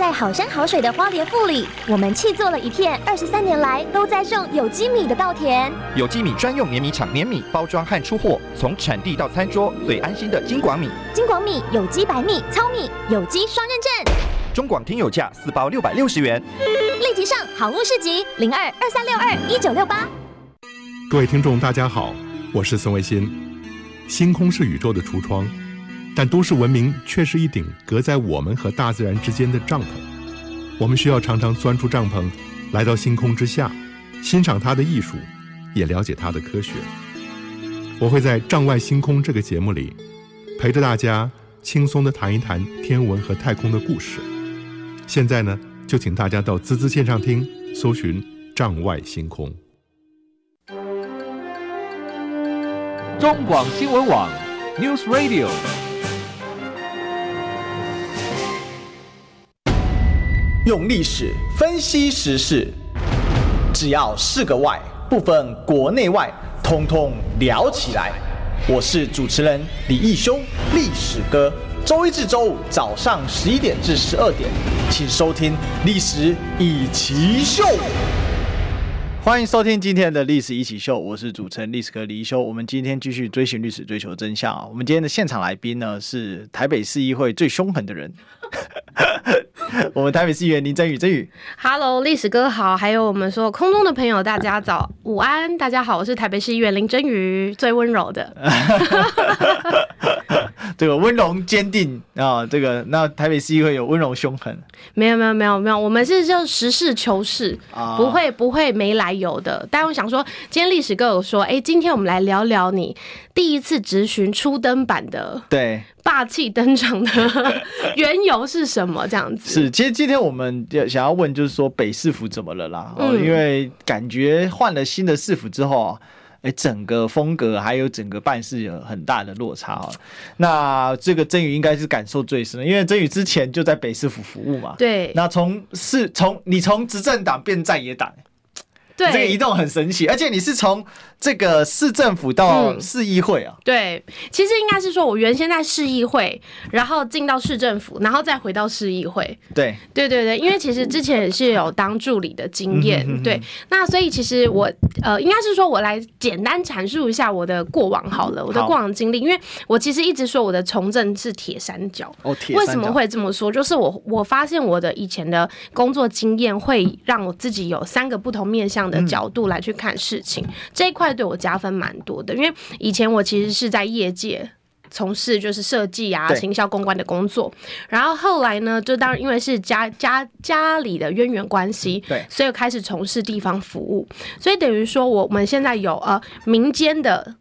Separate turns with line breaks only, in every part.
在好山好水的花莲富里，我们砌作了一片二十三年来都在种有机米的稻田。
有机米专用碾米厂碾米包装和出货，从产地到餐桌最安心的金广米。
金广米有机白米、糙米，有机双认证。
中广听友价四包六百六十元。
立即上好物市集零二二三六二一九六八。
各位听众，大家好，我是孙维新。星空是宇宙的橱窗。但都市文明却是一顶隔在我们和大自然之间的帐篷，我们需要常常钻出帐篷，来到星空之下，欣赏它的艺术，也了解它的科学。我会在《帐外星空》这个节目里，陪着大家轻松地谈一谈天文和太空的故事。现在呢，就请大家到滋滋线上听，搜寻《帐外星空》。
中广新闻网，News Radio。
用历史分析时事，只要是个“外”，不分国内外，通通聊起来。我是主持人李义修，历史哥。周一至周五早上十一点至十二点，请收听《历史一起秀》。欢迎收听今天的历史一起秀，我是主持人历史哥李一修。我们今天继续追寻历史，追求真相啊！我们今天的现场来宾呢是台北市议会最凶狠的人，我们台北市议员林真宇，真宇
，Hello，历史哥好，还有我们所有空中的朋友，大家早午安，大家好，我是台北市议员林真宇，最温柔的。
这个温柔坚定啊，这个那台北市议会有温柔凶狠？
没有没有没有没有，我们是就实事求是，啊、不会不会没来由的。但我想说，今天历史哥有说，哎，今天我们来聊聊你第一次质询初登版的，对，霸气登场的 缘由是什么？这样子
是，其实今天我们想要问，就是说北市府怎么了啦？嗯、因为感觉换了新的市府之后啊。哎，整个风格还有整个办事有很大的落差哦。那这个真宇应该是感受最深的，因为真宇之前就在北市府服务嘛。
对。
那从是从你从执政党变在野党，对，这个移动很神奇，而且你是从。这个市政府到市议会啊、嗯？
对，其实应该是说，我原先在市议会，然后进到市政府，然后再回到市议会。
对，
对对对，因为其实之前也是有当助理的经验。嗯、对，那所以其实我呃，应该是说我来简单阐述一下我的过往好了，我的过往经历，因为我其实一直说我的从政是铁三角。
哦，铁。
为什么会这么说？就是我我发现我的以前的工作经验会让我自己有三个不同面向的角度来去看事情，嗯、这一块。对我加分蛮多的，因为以前我其实是在业界从事就是设计啊、行销公关的工作，然后后来呢，就当然因为是家家家里的渊源关系，对，所以开始从事地方服务，所以等于说我们现在有呃民间的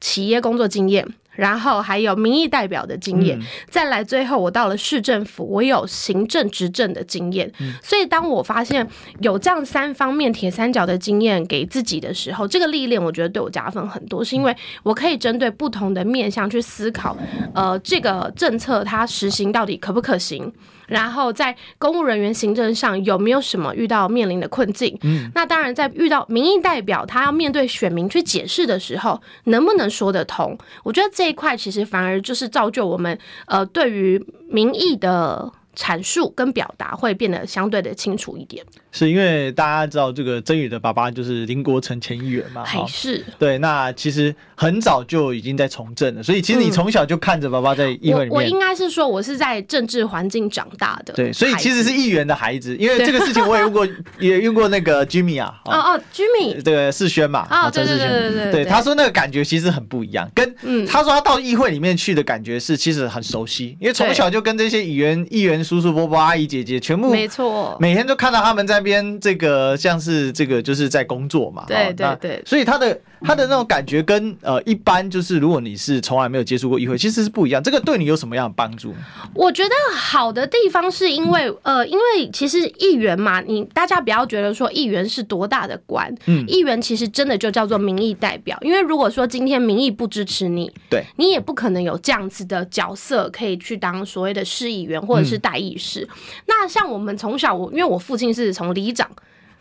企业工作经验。然后还有民意代表的经验，嗯、再来最后我到了市政府，我有行政执政的经验。嗯、所以当我发现有这样三方面铁三角的经验给自己的时候，这个历练我觉得对我加分很多，是因为我可以针对不同的面向去思考，呃，这个政策它实行到底可不可行。然后在公务人员行政上有没有什么遇到面临的困境？嗯，那当然在遇到民意代表他要面对选民去解释的时候，能不能说得通？我觉得这一块其实反而就是造就我们呃对于民意的阐述跟表达会变得相对的清楚一点。
是因为大家知道这个曾宇的爸爸就是林国成前议员嘛？
还是
对，那其实很早就已经在从政了，所以其实你从小就看着爸爸在议会里面。
嗯、我，我应该是说，我是在政治环境长大的。
对，所以其实是议员的孩子，因为这个事情我也用过，也用过那个 Jimmy 啊。
哦哦，Jimmy，
这个世轩嘛。
哦，对对对对对。
对，他说那个感觉其实很不一样，跟他说他到议会里面去的感觉是其实很熟悉，因为从小就跟这些议员、议员叔叔伯伯、阿姨姐姐全部没错，每天都看到他们在那边这个。呃，像是这个就是在工作嘛，
对对对，
所以他的他的那种感觉跟呃一般就是如果你是从来没有接触过议会，其实是不一样。这个对你有什么样的帮助？
我觉得好的地方是因为呃，因为其实议员嘛，你大家不要觉得说议员是多大的官，嗯，议员其实真的就叫做民意代表。因为如果说今天民意不支持你，对，你也不可能有这样子的角色可以去当所谓的市议员或者是代议士。嗯、那像我们从小，我因为我父亲是从里长。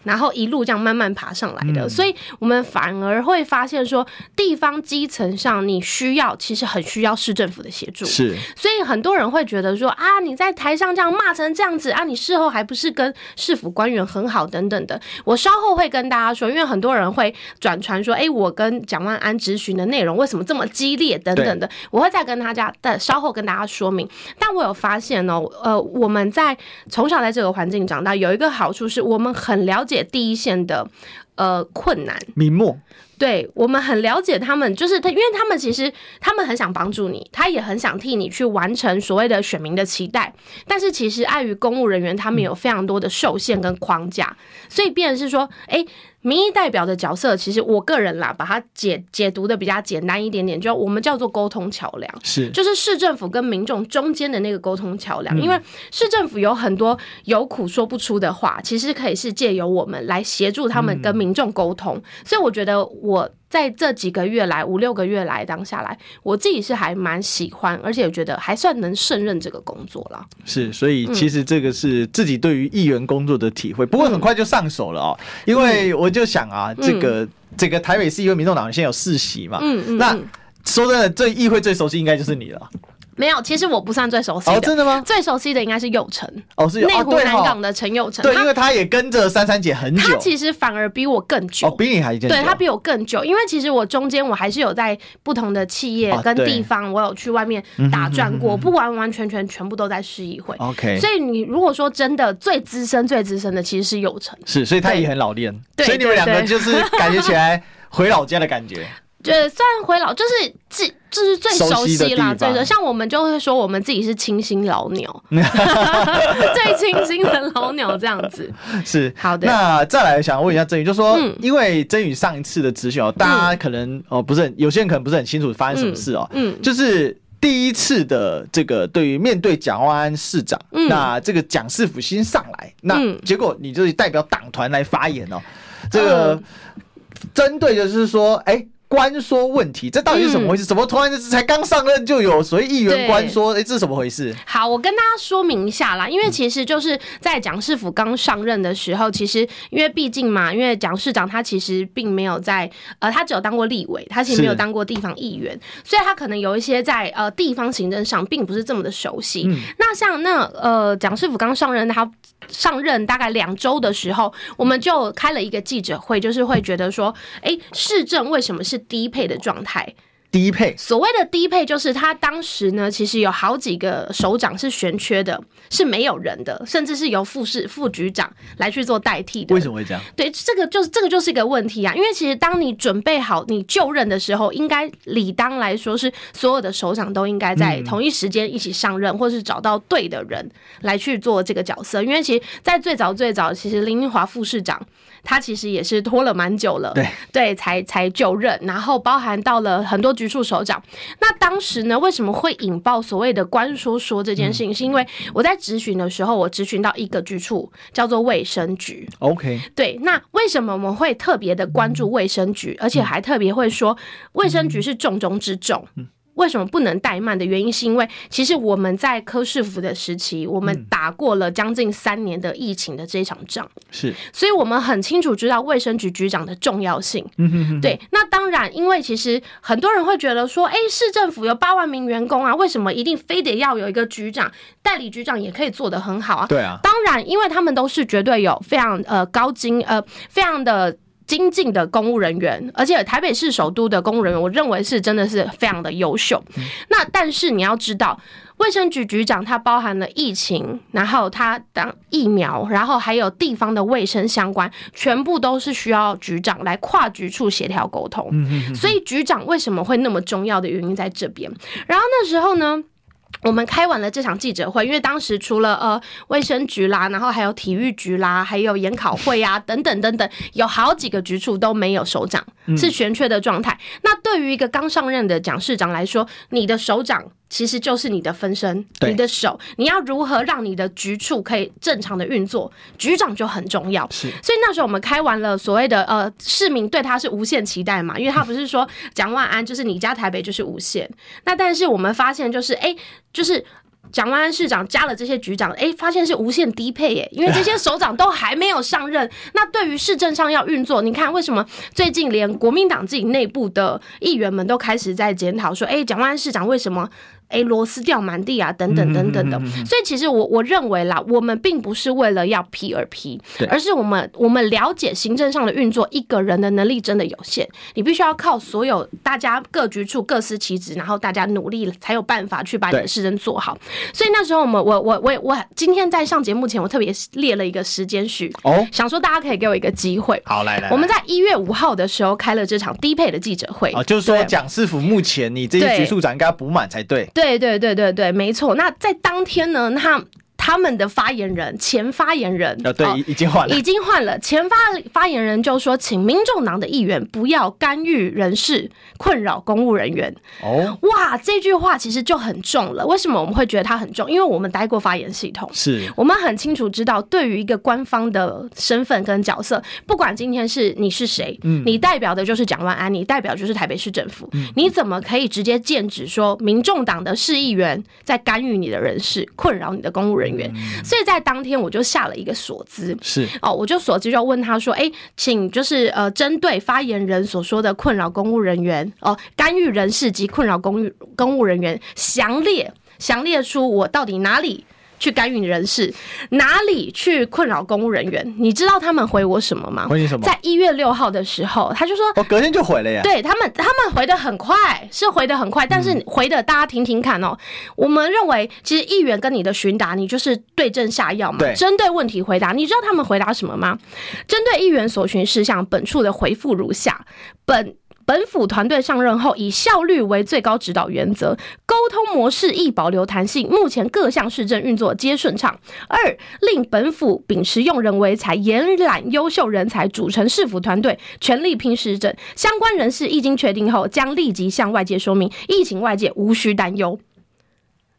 然后一路这样慢慢爬上来的，
嗯、
所以我们反而会发现说，地方基层上你需要，其实很需要市政府的协助。
是，
所以很多人会觉得说啊，你在台上这样骂成这样子啊，你事后还不是跟市府官员很好等等的。我稍后会跟大家说，因为很多人会转传说，哎、欸，我跟蒋万安咨询的内容为什么这么激烈等等的，我会再跟大家但稍后跟大家说明。但我有发现哦，呃，我们在从小在这个环境长大，有一个好处是我们很了解。第一线的呃困难，
明末，
对，我们很了解他们，就是他，因为他们其实他们很想帮助你，他也很想替你去完成所谓的选民的期待，但是其实碍于公务人员，他们有非常多的受限跟框架，嗯、所以变成是说，哎、欸。民意代表的角色，其实我个人啦，把它解解读的比较简单一点点，就我们叫做沟通桥梁，
是，
就是市政府跟民众中间的那个沟通桥梁。因为市政府有很多有苦说不出的话，其实可以是借由我们来协助他们跟民众沟通。所以我觉得我。在这几个月来，五六个月来当下来，我自己是还蛮喜欢，而且我觉得还算能胜任这个工作了。
是，所以其实这个是自己对于议员工作的体会，嗯、不过很快就上手了哦。因为我就想啊，嗯、这个这个台北市议会民众党现在有四席嘛，嗯嗯，那说真的，这议会最熟悉应该就是你了。
没有，其实我不算最熟悉的。
哦，真的吗？
最熟悉的应该是右宸。
哦，是
内湖南港的陈右宸。
对，因为他也跟着珊珊姐很久。
他其实反而比我更久。
哦，比你还久。
对，他比我更久，因为其实我中间我还是有在不同的企业跟地方，我有去外面打转过，不完完全全全部都在市议会。
OK。
所以你如果说真的最资深、最资深的，其实是右宸。
是，所以他也很老练。
对。
所以你们两个就是感觉起来回老家的感觉。
对，虽然回老就是自就是最熟悉啦，最熟像我们就会说我们自己是清新老鸟，最清新的老鸟这样子。
是。
好的。
那再来想问一下曾宇，就说、嗯、因为曾宇上一次的质询哦，大家可能哦不是很有些人可能不是很清楚发生什么事哦，嗯，嗯。就是第一次的这个对于面对蒋万安市长，嗯、那这个蒋市府新上来，那结果你就是代表党团来发言哦，这个针对就是说，哎、欸。关说问题，这到底是怎么回事？嗯、怎么突然就是才刚上任就有所谓议员官说？哎，这是怎么回事？
好，我跟大家说明一下啦。因为其实就是在蒋市府刚上任的时候，其实因为毕竟嘛，因为蒋市长他其实并没有在呃，他只有当过立委，他其实没有当过地方议员，所以他可能有一些在呃地方行政上并不是这么的熟悉。嗯、那像那呃蒋市府刚上任，他上任大概两周的时候，我们就开了一个记者会，就是会觉得说，哎，市政为什么是低配的状态，
低配。
所谓的低配，就是他当时呢，其实有好几个首长是悬缺的，是没有人的，甚至是由副市副局长来去做代替的。
为什么会这样？
对，这个就是这个就是一个问题啊。因为其实当你准备好你就任的时候，应该理当来说是所有的首长都应该在同一时间一起上任，嗯、或是找到对的人来去做这个角色。因为其实，在最早最早，其实林英华副市长。他其实也是拖了蛮久了，
对
对，才才就任，然后包含到了很多局处首长。那当时呢，为什么会引爆所谓的关说说这件事情？嗯、是因为我在咨询的时候，我咨询到一个局处叫做卫生局。
OK，
对，那为什么我们会特别的关注卫生局，而且还特别会说卫生局是重中之重？嗯为什么不能怠慢的原因，是因为其实我们在柯市府的时期，我们打过了将近三年的疫情的这一场仗，
是，
所以我们很清楚知道卫生局局长的重要性。嗯哼哼。对，那当然，因为其实很多人会觉得说，哎，市政府有八万名员工啊，为什么一定非得要有一个局长？代理局长也可以做得很好啊。
对啊，
当然，因为他们都是绝对有非常呃高精呃非常的。精进的公务人员，而且台北市首都的公务人员，我认为是真的是非常的优秀。嗯、那但是你要知道，卫生局局长他包含了疫情，然后他当疫苗，然后还有地方的卫生相关，全部都是需要局长来跨局处协调沟通。嗯、哼哼所以局长为什么会那么重要的原因在这边。然后那时候呢，我们开完了这场记者会，因为当时除了呃卫生局啦，然后还有体育局啦，还有研考会啊等等等等，有好几个局处都没有首长，是悬缺的状态。嗯、那对于一个刚上任的蒋市长来说，你的首长。其实就是你的分身，你的手，你要如何让你的局处可以正常的运作？局长就很重要。是，所以那时候我们开完了所谓的呃，市民对他是无限期待嘛，因为他不是说蒋万安就是你家台北就是无限。那但是我们发现就是哎，就是蒋万安市长加了这些局长，哎，发现是无限低配耶，因为这些首长都还没有上任。那对于市政上要运作，你看为什么最近连国民党自己内部的议员们都开始在检讨说，哎，蒋万安市长为什么？哎，螺丝掉满地啊，等等等等的。所以其实我我认为啦，我们并不是为了要批而批，而是我们我们了解行政上的运作，一个人的能力真的有限，你必须要靠所有大家各局处各司其职，然后大家努力才有办法去把你的事情做好。所以那时候我们我我我我今天在上节目前，我特别列了一个时间序哦，想说大家可以给我一个机会。
好，来来，
我们在一月五号的时候开了这场低配的记者会。
哦，就是说蒋师傅目前你这些局处长应该要补满才对。
对对对对对，没错。那在当天呢，他。他们的发言人，前发言人，
哦，对，已经换了，
已经换了。前发发言人就说，请民众党的议员不要干预人事，困扰公务人员。哦，哇，这句话其实就很重了。为什么我们会觉得它很重？因为我们待过发言系统，
是
我们很清楚知道，对于一个官方的身份跟角色，不管今天是你是谁，嗯，你代表的就是蒋万安，你代表就是台北市政府，嗯，你怎么可以直接剑指说民众党的市议员在干预你的人事，困扰你的公务人员？所以在当天我就下了一个锁资，
是
哦，我就锁资就问他说，哎，请就是呃，针对发言人所说的困扰公务人员哦，干预人事及困扰公务公务人员，详列详列出我到底哪里。去干预人事，哪里去困扰公务人员？你知道他们回我什么吗？
回你什么？
在一月六号的时候，他就说：“
我、哦、隔天就回了呀。”
对他们，他们回得很快，是回得很快，但是回的大家听听看哦。嗯、我们认为，其实议员跟你的询答，你就是对症下药嘛，针对问题回答。你知道他们回答什么吗？针对议员所询事项，本处的回复如下：本。本府团队上任后，以效率为最高指导原则，沟通模式亦保留弹性。目前各项市政运作皆顺畅。二，令本府秉持用人为才，延揽优秀人才，组成市府团队，全力拼市政。相关人事一经确定后，将立即向外界说明，疫情外界无需担忧。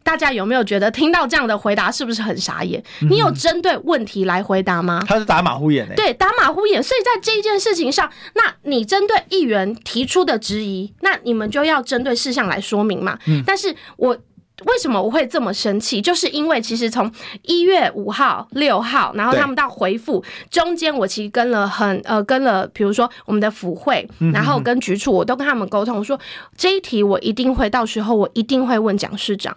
大家有没有觉得听到这样的回答是不是很傻眼？你有针对问题来回答吗？
他是打马虎眼欸。对，
打马虎眼。所以在这一件事情上，那你针对议员提出的质疑，那你们就要针对事项来说明嘛。但是我为什么我会这么生气？就是因为其实从一月五号、六号，然后他们到回复中间，我其实跟了很呃跟了，比如说我们的府会，然后跟局处，我都跟他们沟通说，这一题我一定会，到时候我一定会问蒋市长。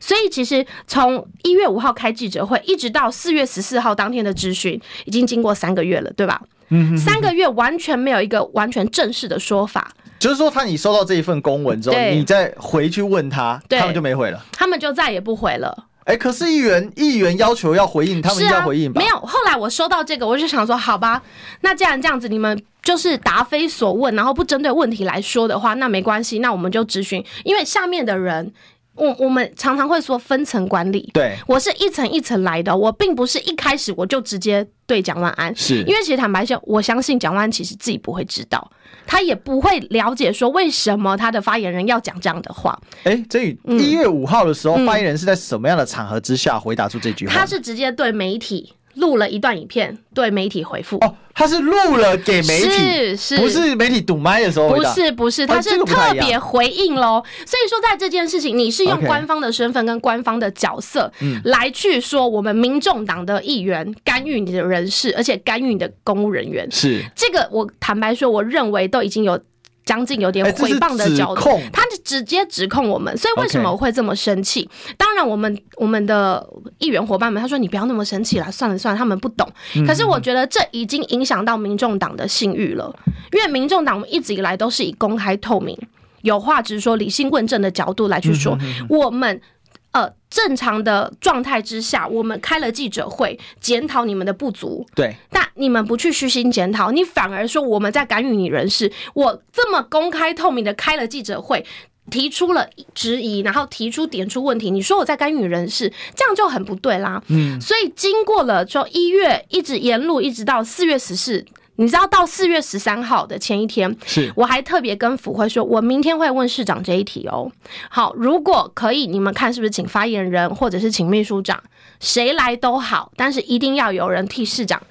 所以其实从一月五号开记者会，一直到四月十四号当天的质询，已经经过三个月了，对吧？嗯，三个月完全没有一个完全正式的说法。
就是说，他你收到这一份公文之后，你再回去问他，他们就没回了，
他们就再也不回了。
哎，可是议员议员要求要回应，他们要回应吧？
没有。后来我收到这个，我就想说，好吧，那既然这样子，你们就是答非所问，然后不针对问题来说的话，那没关系，那我们就咨询，因为下面的人。我我们常常会说分层管理，
对，
我是一层一层来的，我并不是一开始我就直接对蒋万安，
是
因为其实坦白说，我相信蒋万安其实自己不会知道，他也不会了解说为什么他的发言人要讲这样的话。
哎、欸，这一月五号的时候，嗯、发言人是在什么样的场合之下回答出这句话？
他是直接对媒体。录了一段影片，对媒体回复。
哦，他是录了给媒体，是是，不是媒体堵麦的时候？
不是不是，他是特别回应喽。所以说，在这件事情，你是用官方的身份跟官方的角色，来去说我们民众党的议员干预你的人事，而且干预你的公务人员。
是这
个，我坦白说，我认为都已经有。将近有点诽谤的角度，他就直接指控我们，所以为什么我会这么生气？当然，我们我们的议员伙伴们，他说你不要那么生气了，算了算了，他们不懂。可是我觉得这已经影响到民众党的信誉了，因为民众党我们一直以来都是以公开透明、有话直说、理性问政的角度来去说我们。呃，正常的状态之下，我们开了记者会，检讨你们的不足。
对，
但你们不去虚心检讨，你反而说我们在干预你人事。我这么公开透明的开了记者会，提出了质疑，然后提出点出问题，你说我在干预人事，这样就很不对啦。嗯，所以经过了就一月一直沿路一直到四月十四。你知道到四月十三号的前一天，是我还特别跟府会说，我明天会问市长这一题哦。好，如果可以，你们看是不是请发言人或者是请秘书长，谁来都好，但是一定要有人替市长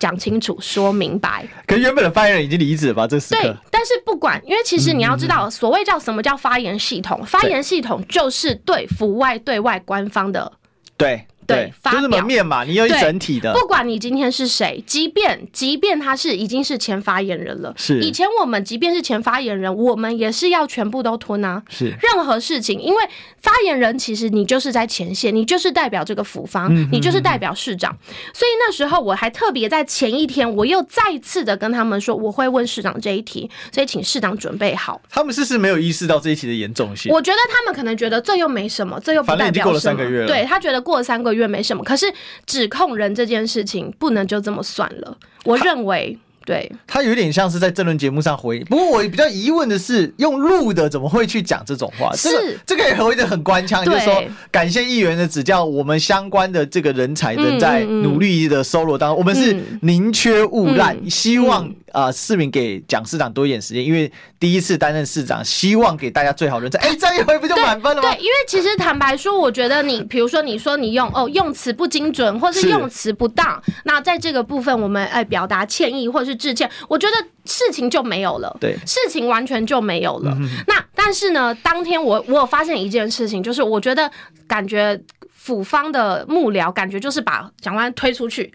讲清楚、说明白。
可是原本的发言人已经离职了吧？这时刻。
对，但是不管，因为其实你要知道，所谓叫什么叫发言系统，发言系统就是对府外、对外官方的。
对。对，就是门面嘛，你有一整体的。
不管你今天是谁，即便即便他是已经是前发言人了，
是
以前我们即便是前发言人，我们也是要全部都吞啊。
是
任何事情，因为发言人其实你就是在前线，你就是代表这个府方，你就是代表市长。所以那时候我还特别在前一天，我又再次的跟他们说，我会问市长这一题，所以请市长准备好。
他们是不是没有意识到这一题的严重性？
我觉得他们可能觉得这又没什么，这又不代表什么。
过了三个月了，
对，他觉得过了三个月没什么，可是。指控人这件事情不能就这么算了，我认为。对，他
有点像是在政论节目上回应。不过我比较疑问的是，用录的怎么会去讲这种话？
是
这个这个也回的很官腔，就是说感谢议员的指教，我们相关的这个人才的在努力的收罗当中，嗯嗯、我们是宁缺毋滥，嗯、希望啊、呃、市民给蒋市长多一点时间，因为第一次担任市长，希望给大家最好人才。哎，这一回不就满分了吗？
对，对，因为其实坦白说，我觉得你比如说你说你用哦用词不精准，或是用词不当，那在这个部分我们哎表达歉意或者是致歉，我觉得。事情就没有了，
对，
事情完全就没有了。那但是呢，当天我我有发现一件事情，就是我觉得感觉府方的幕僚感觉就是把蒋万推出去。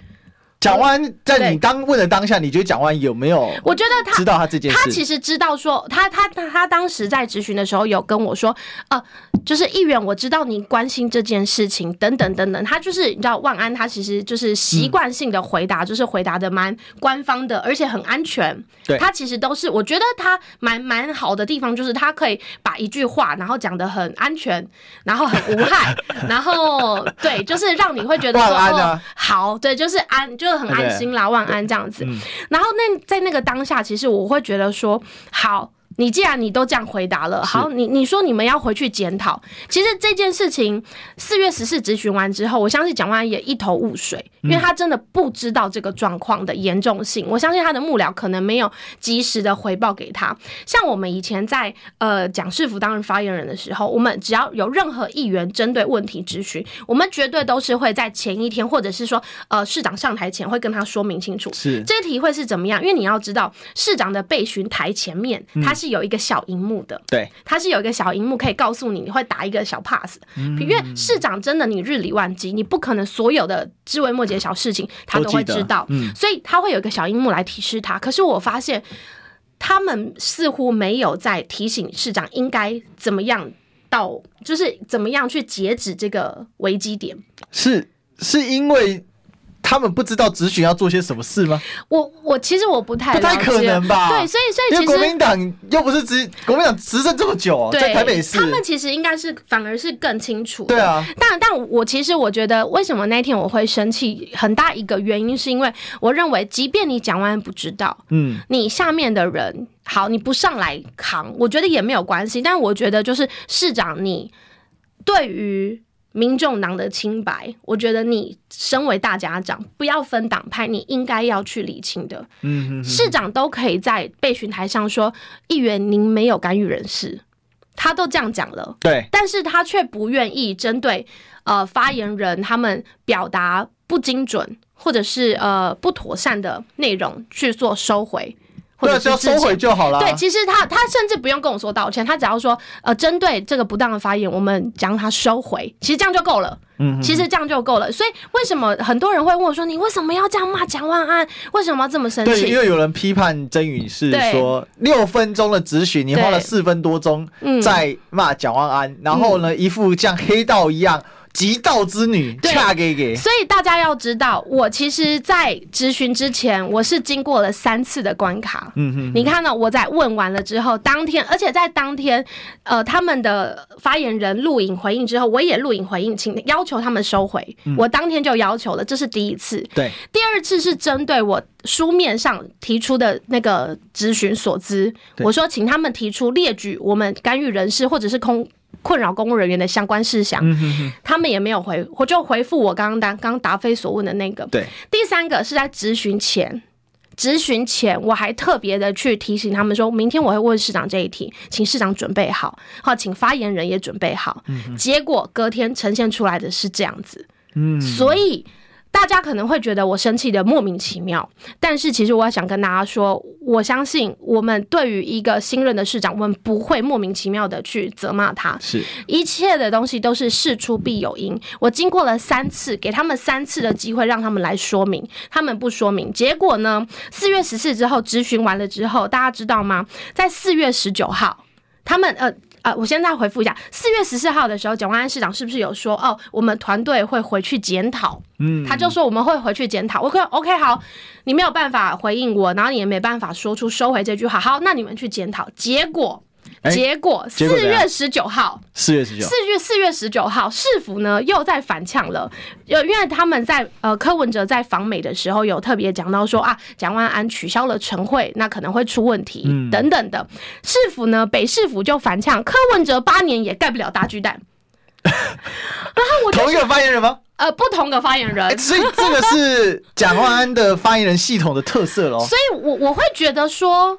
蒋万安在你当问的当下，你觉得蒋万安有没有？
我觉得他
知道他这件事，
他其实知道说，他他他他当时在质询的时候有跟我说，呃，就是议员，我知道您关心这件事情，等等等等。他就是你知道，万安他其实就是习惯性的回答，就是回答的蛮官方的，而且很安全。
对，
他其实都是，我觉得他蛮蛮好的地方，就是他可以把一句话，然后讲的很安全，然后很无害，然后对，就是让你会觉得说，哦，好，对，就是安就。就很安心啦，万安这样子。然后那在那个当下，其实我会觉得说，好。你既然你都这样回答了，好，你你说你们要回去检讨。其实这件事情四月十四质询完之后，我相信蒋万安也一头雾水，因为他真的不知道这个状况的严重性。我相信他的幕僚可能没有及时的回报给他。像我们以前在呃蒋世福担任发言人的时候，我们只要有任何议员针对问题质询，我们绝对都是会在前一天，或者是说呃市长上台前会跟他说明清楚，
是这
题会是怎么样？因为你要知道，市长的备询台前面他是。有一个小荧幕的，
对，
它是有一个小荧幕可以告诉你，你会打一个小 pass，嗯，因为市长真的你日理万机，你不可能所有的枝微末节小事情他都会知道，嗯，所以他会有一个小荧幕来提示他。可是我发现他们似乎没有在提醒市长应该怎么样到，就是怎么样去截止这个危机点，
是是因为。他们不知道质询要做些什么事吗？
我我其实我不太
不太可能吧？
对，所以所以其实
因为国民党又不是执国民党执政这么久啊，在台北市，
他们其实应该是反而是更清楚。
对啊，
但但我其实我觉得，为什么那天我会生气？很大一个原因是因为我认为，即便你蒋万安不知道，嗯，你下面的人好，你不上来扛，我觉得也没有关系。但我觉得，就是市长，你对于。民众党的清白，我觉得你身为大家长，不要分党派，你应该要去理清的。嗯哼哼，市长都可以在备询台上说，议员您没有干预人事，他都这样讲了。
对，
但是他却不愿意针对呃发言人他们表达不精准或者是呃不妥善的内容去做收回。或者
只要收回就好了。
对，其实他他甚至不用跟我说道歉，他只要说呃，针对这个不当的发言，我们将他收回，其实这样就够了。嗯，其实这样就够了。所以为什么很多人会问我说，你为什么要这样骂蒋万安？为什么要这么生气？
对，因为有人批判曾宇是说六分钟的质询，你花了四分多钟在骂蒋万安，然后呢，一副像黑道一样。极道之女，嫁给给。
所以大家要知道，我其实，在咨询之前，我是经过了三次的关卡。嗯哼，你看到我在问完了之后，当天，而且在当天，呃，他们的发言人录影回应之后，我也录影回应，请要求他们收回。我当天就要求了，这是第一次。
对，
第二次是针对我书面上提出的那个咨询所资，我说请他们提出列举我们干预人事或者是空。困扰公务人员的相关事项，他们也没有回，我就回复我刚刚答刚答非所问的那个。
对，
第三个是在质询前，质询前我还特别的去提醒他们说，明天我会问市长这一题，请市长准备好，好，请发言人也准备好。结果隔天呈现出来的是这样子，嗯，所以。大家可能会觉得我生气的莫名其妙，但是其实我要想跟大家说，我相信我们对于一个新任的市长，我们不会莫名其妙的去责骂他，
是
一切的东西都是事出必有因。我经过了三次，给他们三次的机会，让他们来说明，他们不说明，结果呢？四月十四之后咨询完了之后，大家知道吗？在四月十九号，他们呃。呃，我现在回复一下，四月十四号的时候，蒋万安市长是不是有说哦，我们团队会回去检讨？嗯，他就说我们会回去检讨。OK OK，好，你没有办法回应我，然后你也没办法说出收回这句话。好，那你们去检讨。结果。结果四月十九号，
四月十九，
四月四月十九号，市府呢又在反呛了，因为他们在呃柯文哲在访美的时候有特别讲到说啊，蒋万安取消了晨会，那可能会出问题等等的。市府呢，北市府就反呛柯文哲八年也盖不了大巨蛋。然后我
同一个发言人吗？
呃，不同的发言人，
所以这个是蒋万安的发言人系统的特色喽。
所以我我会觉得说。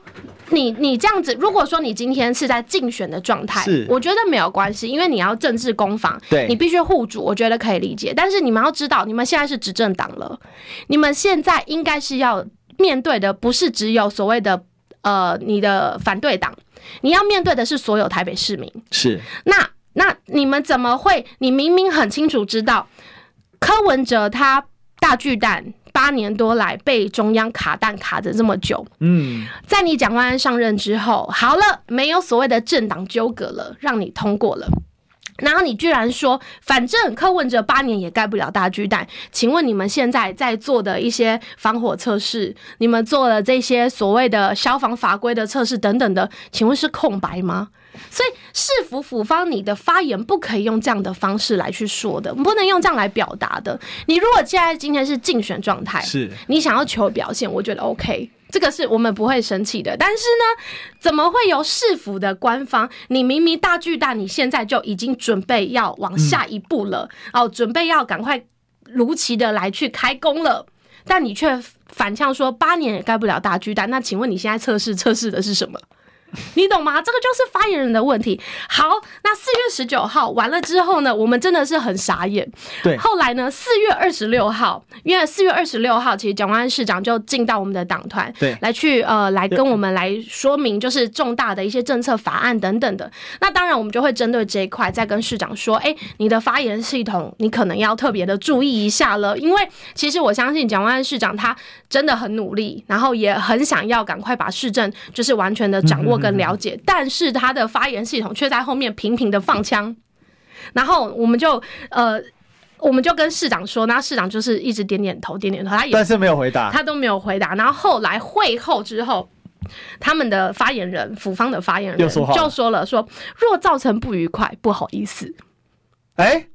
你你这样子，如果说你今天是在竞选的状态，是我觉得没有关系，因为你要政治攻防，对，你必须护主，我觉得可以理解。但是你们要知道，你们现在是执政党了，你们现在应该是要面对的不是只有所谓的呃你的反对党，你要面对的是所有台北市民。
是，
那那你们怎么会？你明明很清楚知道柯文哲他大巨蛋。八年多来被中央卡弹卡着这么久，嗯，在你蒋万安上任之后，好了，没有所谓的政党纠葛了，让你通过了，然后你居然说，反正柯文哲八年也盖不了大巨蛋，请问你们现在在做的一些防火测试，你们做了这些所谓的消防法规的测试等等的，请问是空白吗？所以市府府方，你的发言不可以用这样的方式来去说的，不能用这样来表达的。你如果现在今天是竞选状态，是你想要求表现，我觉得 OK，这个是我们不会生气的。但是呢，怎么会有市府的官方？你明明大巨蛋，你现在就已经准备要往下一步了，嗯、哦，准备要赶快如期的来去开工了，但你却反呛说八年也盖不了大巨蛋。那请问你现在测试测试的是什么？你懂吗？这个就是发言人的问题。好，那四月十九号完了之后呢，我们真的是很傻眼。对，后来呢，四月二十六号，因为四月二十六号，其实蒋万安市长就进到我们的党团，对，来去呃来跟我们来说明，就是重大的一些政策法案等等的。那当然，我们就会针对这一块再跟市长说，哎，你的发言系统，你可能要特别的注意一下了，因为其实我相信蒋万安市长他真的很努力，然后也很想要赶快把市政就是完全的掌握。跟了解，但是他的发言系统却在后面频频的放枪，然后我们就呃，我们就跟市长说，那市长就是一直点点头，点点头，他也
但是没有回答，
他都没有回答。然后后来会后之后，他们的发言人，府方的发言人就说了，说若造成不愉快，不好意思，哎。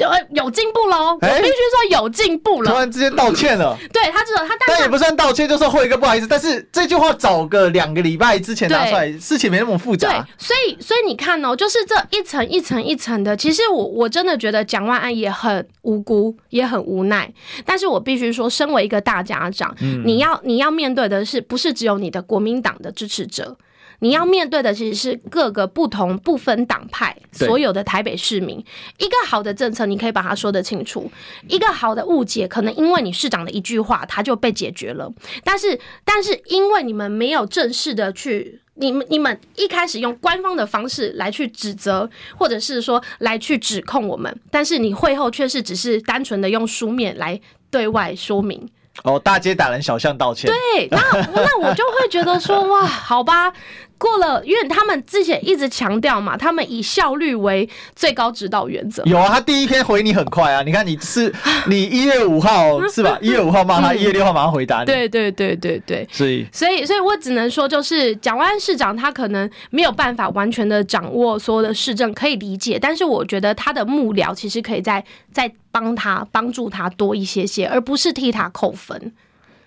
就有进步喽，我必须说有进步了。
突然之间道歉了，
对他知道他，
但也不算道歉，就是会一个不好意思。但是这句话早个两个礼拜之前拿出来，事情没那么复杂。
对，所以所以你看哦，就是这一层一层一层的。其实我我真的觉得蒋万安也很无辜，也很无奈。但是我必须说，身为一个大家长，你要你要面对的是不是只有你的国民党的支持者？你要面对的其实是各个不同不分党派所有的台北市民。一个好的政策，你可以把它说得清楚；一个好的误解，可能因为你市长的一句话，它就被解决了。但是，但是因为你们没有正式的去，你们你们一开始用官方的方式来去指责，或者是说来去指控我们，但是你会后却是只是单纯的用书面来对外说明。
哦，大街打人，小巷道歉。
对，那那我就会觉得说，哇，好吧。过了，因为他们之前一直强调嘛，他们以效率为最高指导原则。
有啊，他第一篇回你很快啊，你看你是你 一月五号是吧？一月五号骂他，一月六号马上回答你。
对对对对对，
所以
所以所以我只能说，就是蒋万安市长他可能没有办法完全的掌握所有的市政，可以理解，但是我觉得他的幕僚其实可以再再帮他帮助他多一些些，而不是替他扣分。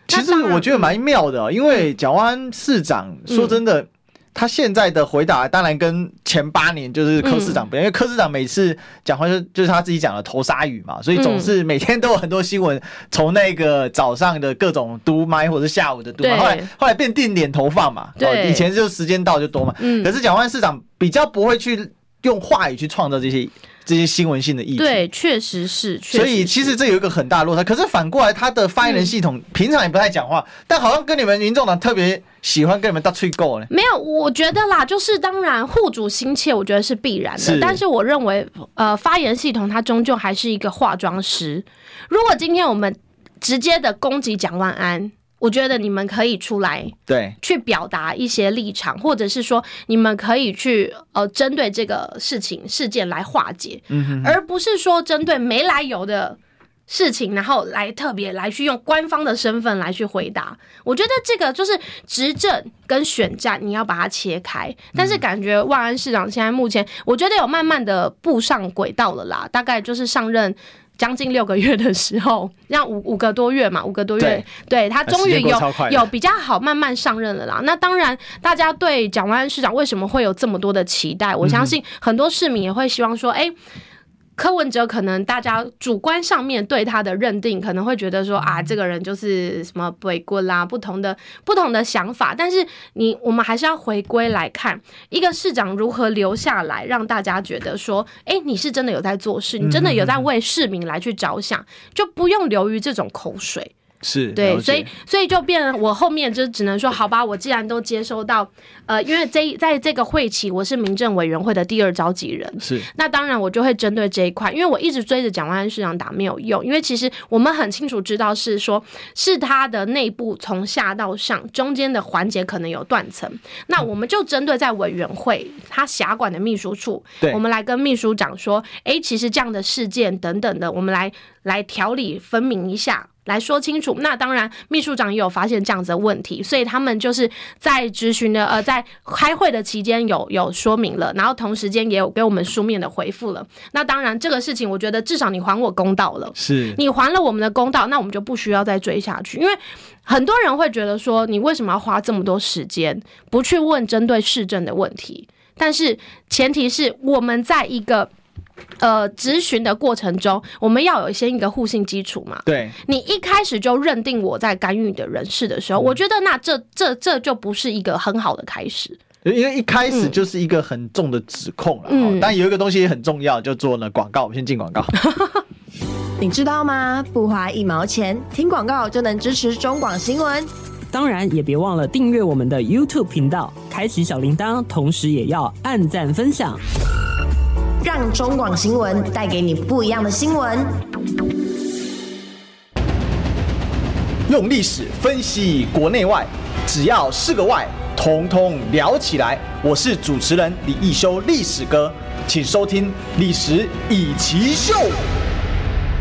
其实我觉得蛮妙的，因为蒋万安市长说真的。他现在的回答当然跟前八年就是柯市长不一样，因为柯市长每次讲话就就是他自己讲的头沙语嘛，所以总是每天都有很多新闻，从那个早上的各种读麦或者下午的读麦，后来后来变定点投放嘛，对，以前就时间到就多嘛，可是蒋万市长比较不会去用话语去创造这些这些新闻性的议题。
对，确实是。确实是。
所以其实这有一个很大落差。可是反过来，他的发言人系统平常也不太讲话，嗯、但好像跟你们民众党特别喜欢跟你们搭嘴够呢。
没有，我觉得啦，就是当然护主心切，我觉得是必然的。是。但是我认为，呃，发言系统它终究还是一个化妆师。如果今天我们直接的攻击蒋万安。我觉得你们可以出来，
对，
去表达一些立场，或者是说你们可以去呃针对这个事情事件来化解，嗯哼，而不是说针对没来由的事情，然后来特别来去用官方的身份来去回答。我觉得这个就是执政跟选战，你要把它切开。但是感觉万安市长现在目前，我觉得有慢慢的步上轨道了啦，大概就是上任。将近六个月的时候，让五五个多月嘛，五个多月，对，对他终于有有比较好，慢慢上任了啦。那当然，大家对蒋万安市长为什么会有这么多的期待？我相信很多市民也会希望说，哎、欸。柯文哲可能大家主观上面对他的认定，可能会觉得说啊，这个人就是什么鬼棍啦，不同的不同的想法。但是你我们还是要回归来看，一个市长如何留下来，让大家觉得说，哎，你是真的有在做事，你真的有在为市民来去着想，就不用流于这种口水。
是
对，所以所以就变，我后面就只能说，好吧，我既然都接收到，呃，因为这在这个会期，我是民政委员会的第二召集人，
是，
那当然我就会针对这一块，因为我一直追着蒋万安市长打没有用，因为其实我们很清楚知道是说，是他的内部从下到上中间的环节可能有断层，那我们就针对在委员会他辖管的秘书处，
对，
我们来跟秘书长说，哎，其实这样的事件等等的，我们来来条理分明一下。来说清楚，那当然，秘书长也有发现这样子的问题，所以他们就是在咨询的呃，在开会的期间有有说明了，然后同时间也有给我们书面的回复了。那当然，这个事情我觉得至少你还我公道了，
是
你还了我们的公道，那我们就不需要再追下去，因为很多人会觉得说，你为什么要花这么多时间不去问针对市政的问题？但是前提是我们在一个。呃，咨询的过程中，我们要有一些一个互信基础嘛。
对，
你一开始就认定我在干预的人事的时候，嗯、我觉得那这这这就不是一个很好的开始，
因为一开始就是一个很重的指控了。嗯，但有一个东西也很重要，就做了广告。我们先进广告。
你知道吗？不花一毛钱，听广告就能支持中广新闻。
当然，也别忘了订阅我们的 YouTube 频道，开启小铃铛，同时也要按赞分享。
让中广新闻带给你不一样的新闻。
用历史分析国内外，只要是个“外”，统统聊起来。我是主持人李义修，历史哥，请收听《历史易起秀》。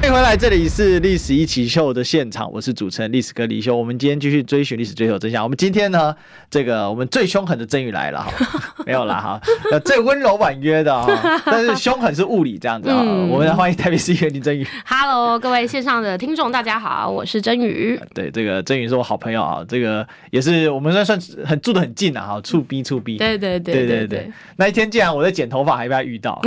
欢迎回来，这里是历史一起秀的现场，我是主持人历史哥李修。我们今天继续追寻历史，追求真相。我们今天呢，这个我们最凶狠的真宇来了哈，没有啦哈，最温柔婉约的哈，但是凶狠是物理这样子啊。嗯、我们来欢迎台北市议员林真宇。
Hello，各位线上的听众，大家好，我是真宇。
对，这个真宇是我好朋友啊，这个也是我们算算很住的很近啊，哈，处逼处逼。
对对对对对对。
那一天竟然我在剪头发，还被他遇到，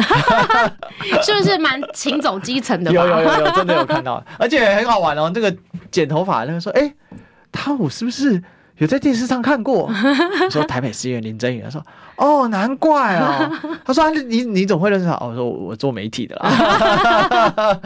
是不是蛮行走基层的？
有有有有。我真的有看到，而且很好玩哦。这个剪头发那个说：“哎、欸，他我是不是有在电视上看过？”说台北市议员林真宇，他说：“哦，难怪哦。”他说：“你你怎么会认识他？”我说：“我做媒体的啦。”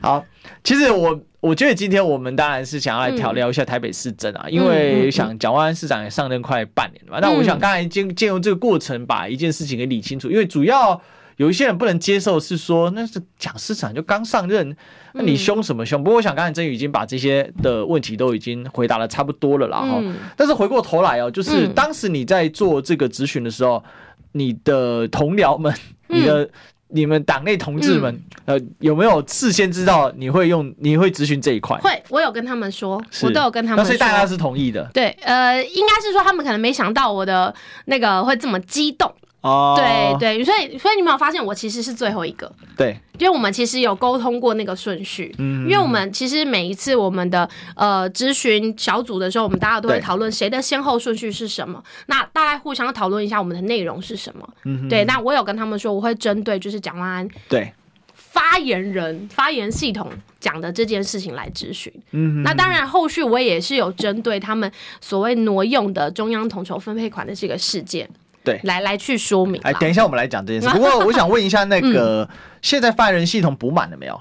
好，其实我我觉得今天我们当然是想要来聊聊一下台北市政啊，嗯、因为想蒋万安市长也上任快半年了嘛。那、嗯、我想刚才经借用这个过程，把一件事情给理清楚，因为主要。有一些人不能接受，是说那是蒋市长就刚上任，那你凶什么凶？不过我想刚才珍宇已经把这些的问题都已经回答的差不多了啦哈。但是回过头来哦，就是当时你在做这个咨询的时候，你的同僚们、你的你们党内同志们，呃，有没有事先知道你会用你会咨询这一块？
会，我有跟他们说，我都有跟他们说，
所以大家是同意的。
对，呃，应该是说他们可能没想到我的那个会这么激动。
哦，
对对，所以所以你没有发现我其实是最后一个？
对，
因为我们其实有沟通过那个顺序，嗯，因为我们其实每一次我们的呃咨询小组的时候，我们大家都会讨论谁的先后顺序是什么，那大家互相讨论一下我们的内容是什么，嗯，对，那我有跟他们说我会针对就是蒋万安
对。
发言人发言系统讲的这件事情来咨询，嗯，那当然后续我也是有针对他们所谓挪用的中央统筹分配款的这个事件。
对，
来来去说明。
哎，等一下我们来讲这件事。不过 我想问一下，那个、嗯、现在发言人系统补满了没有？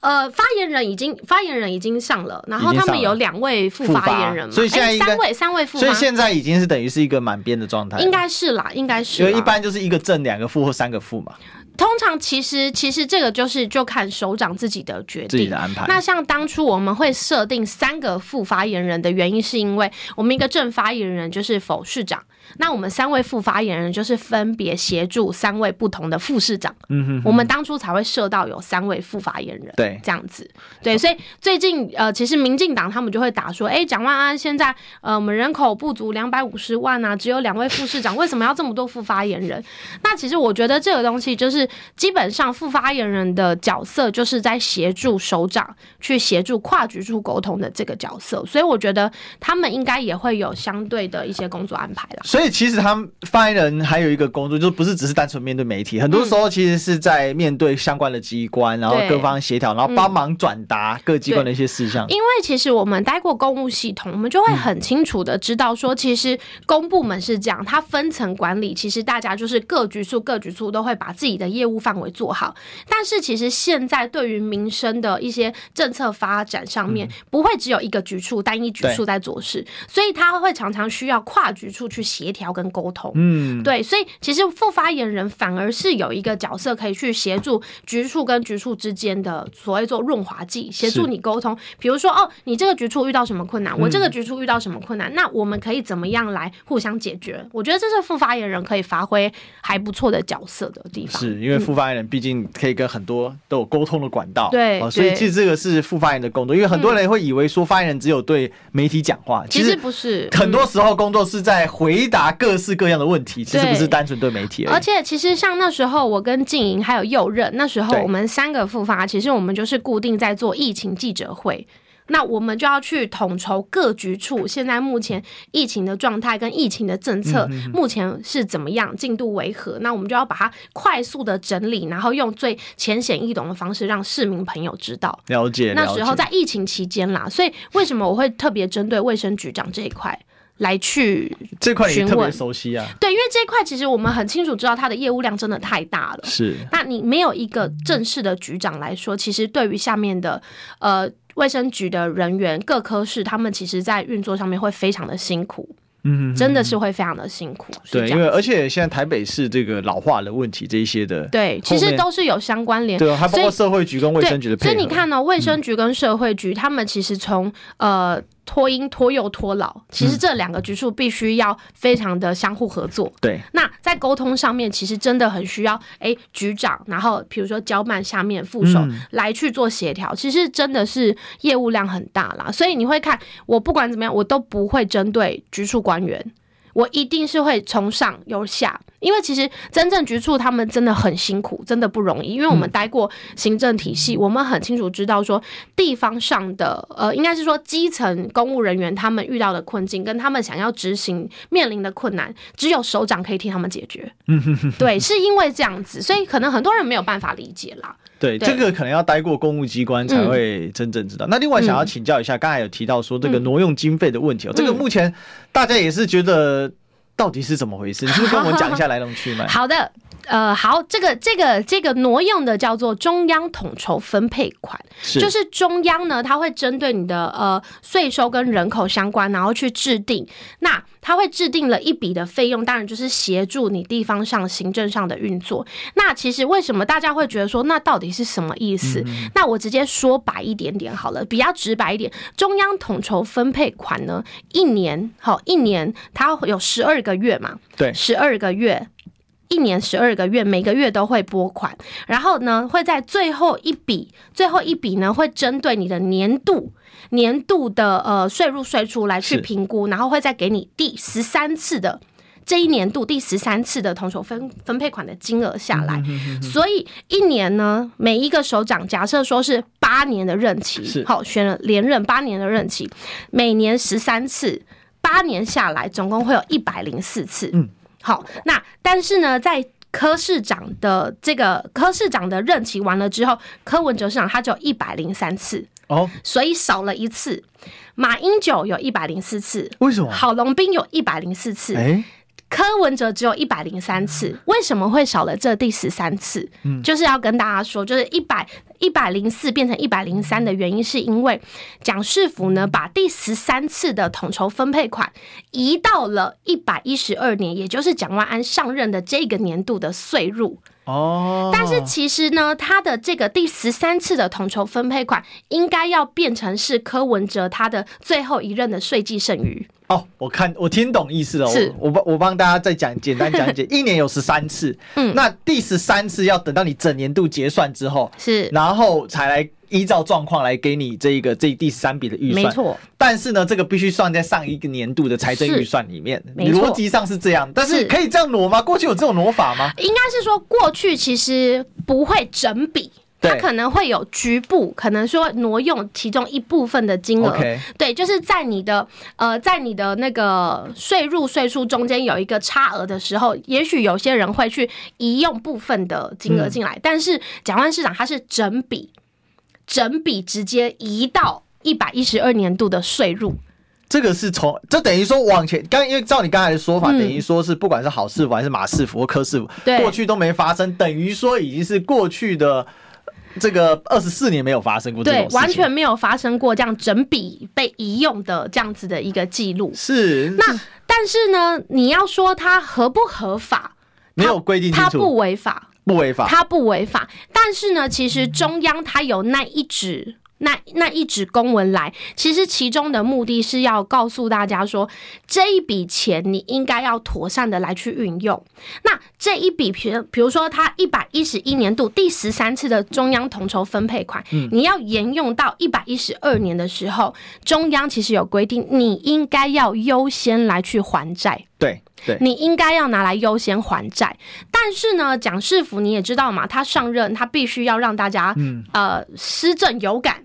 呃，发言人已经发言人已经上了，然后他们有两位副发言人嘛，
所以现在、欸、
三位三位副，
所以现在已经是等于是一个满编的状态，
应该是啦，应该是，因为
一般就是一个正两个副或三个副嘛。
通常其实其实这个就是就看首长自己的决定，
自己的安排。
那像当初我们会设定三个副发言人的原因，是因为我们一个正发言人就是否市长。那我们三位副发言人就是分别协助三位不同的副市长，嗯哼，我们当初才会设到有三位副发言人，
对，
这样子，对，所以最近呃，其实民进党他们就会打说，哎，蒋万安现在呃，我们人口不足两百五十万啊，只有两位副市长，为什么要这么多副发言人？那其实我觉得这个东西就是基本上副发言人的角色就是在协助首长去协助跨局处沟通的这个角色，所以我觉得他们应该也会有相对的一些工作安排啦。
所以其实他们发言人还有一个工作，就不是只是单纯面对媒体，很多时候其实是在面对相关的机关，然后各方协调，然后帮忙转达各机关的一些事项。
因为其实我们待过公务系统，我们就会很清楚的知道说，其实公部门是这样，它分层管理，其实大家就是各局处各局处都会把自己的业务范围做好。但是其实现在对于民生的一些政策发展上面，不会只有一个局处单一局处在做事，所以他会常常需要跨局处去协调跟沟通，嗯，对，所以其实副发言人反而是有一个角色可以去协助局处跟局处之间的所谓做润滑剂，协助你沟通。比如说，哦，你这个局处遇到什么困难，我这个局处遇到什么困难，那我们可以怎么样来互相解决？我觉得这是副发言人可以发挥还不错的角色的地方。
是因为副发言人毕竟可以跟很多都有沟通的管道，
对，
所以其实这个是副发言人的工作。因为很多人会以为说发言人只有对媒体讲话，
其实不是，
很多时候工作是在回答各式各样的问题，其实不是单纯对媒体。而
且其实像那时候我跟静莹还有右任，那时候我们三个副发，其实我们就是固定在做疫情记者会。那我们就要去统筹各局处现在目前疫情的状态跟疫情的政策目前是怎么样，进度为何？那我们就要把它快速的整理，然后用最浅显易懂的方式让市民朋友知道。
了解。
那时候在疫情期间啦，所以为什么我会特别针对卫生局长这一块？来去
这块也特别熟悉啊，
对，因为这块其实我们很清楚知道它的业务量真的太大了。
是，
那你没有一个正式的局长来说，其实对于下面的呃卫生局的人员、各科室，他们其实在运作上面会非常的辛苦。嗯，真的是会非常的辛苦。
对，因为而且现在台北市这个老化的问题，这一些的，
对，其实都是有相关联。
对，还包括社会局跟卫生局的配合。
所以你看呢，卫生局跟社会局，他们其实从呃。托婴、托幼、托老，其实这两个局处必须要非常的相互合作。
对，
那在沟通上面，其实真的很需要哎，局长，然后比如说交办下面副手来去做协调。其实真的是业务量很大啦，所以你会看我不管怎么样，我都不会针对局处官员。我一定是会从上由下，因为其实真正局处他们真的很辛苦，真的不容易。因为我们待过行政体系，我们很清楚知道说地方上的呃，应该是说基层公务人员他们遇到的困境，跟他们想要执行面临的困难，只有首长可以替他们解决。对，是因为这样子，所以可能很多人没有办法理解啦。
对，这个可能要待过公务机关才会真正知道。那另外想要请教一下，刚才有提到说这个挪用经费的问题哦，这个目前大家也是觉得。到底是怎么回事？你是不是跟我们讲一下来龙去脉？
好的，呃，好，这个这个这个挪用的叫做中央统筹分配款，是就是中央呢，它会针对你的呃税收跟人口相关，然后去制定，那它会制定了一笔的费用，当然就是协助你地方上行政上的运作。那其实为什么大家会觉得说，那到底是什么意思？嗯、那我直接说白一点点好了，比较直白一点，中央统筹分配款呢，一年好一年它有十二个。个月嘛，
对，
十二个月，一年十二个月，每个月都会拨款，然后呢，会在最后一笔，最后一笔呢，会针对你的年度年度的呃税入税出来去评估，然后会再给你第十三次的这一年度第十三次的统筹分分配款的金额下来，所以一年呢，每一个首长，假设说是八年的任期，好选了连任八年的任期，每年十三次。八年下来，总共会有一百零四次。嗯，好，那但是呢，在柯市长的这个柯市长的任期完了之后，柯文哲市长他只有一百零三次哦，所以少了一次。马英九有一百零四次，
为什么？
郝龙斌有一百零四次，欸柯文哲只有一百零三次，为什么会少了这第十三次？嗯，就是要跟大家说，就是一百一百零四变成一百零三的原因，是因为蒋世福呢把第十三次的统筹分配款移到了一百一十二年，也就是蒋万安上任的这个年度的岁入。
哦，
但是其实呢，他的这个第十三次的统筹分配款，应该要变成是柯文哲他的最后一任的税计剩余。
哦，我看我听懂意思了，是我帮我帮大家再讲简单讲解，一年有十三次，嗯，那第十三次要等到你整年度结算之后，
是，
然后才来。依照状况来给你这一个这第三笔的预算，没错。但是呢，这个必须算在上一个年度的财政预算里面，逻辑上是这样。但是可以这样挪吗？过去有这种挪法吗？
应该是说过去其实不会整笔，它可能会有局部，可能说挪用其中一部分的金额。对，就是在你的呃，在你的那个税入税出中间有一个差额的时候，也许有些人会去移用部分的金额进来。嗯、但是蒋万市长他是整笔。整笔直接移到一百一十二年度的税入，
这个是从这等于说往前刚，因为照你刚才的说法，嗯、等于说是不管是好市府还是马市府或柯市府，对，过去都没发生，等于说已经是过去的这个二十四年没有发生过这种事情，
对，完全没有发生过这样整笔被移用的这样子的一个记录。
是
那，但是呢，你要说它合不合法，
没有规定
它不违法。
不违法，
它不违法，但是呢，其实中央它有那一纸那那一纸公文来，其实其中的目的是要告诉大家说，这一笔钱你应该要妥善的来去运用。那这一笔，比比如说，它一百一十一年度第十三次的中央统筹分配款，你要沿用到一百一十二年的时候，中央其实有规定，你应该要优先来去还债。
对。对，
你应该要拿来优先还债，但是呢，蒋世福你也知道嘛，他上任他必须要让大家、嗯、呃施政有感，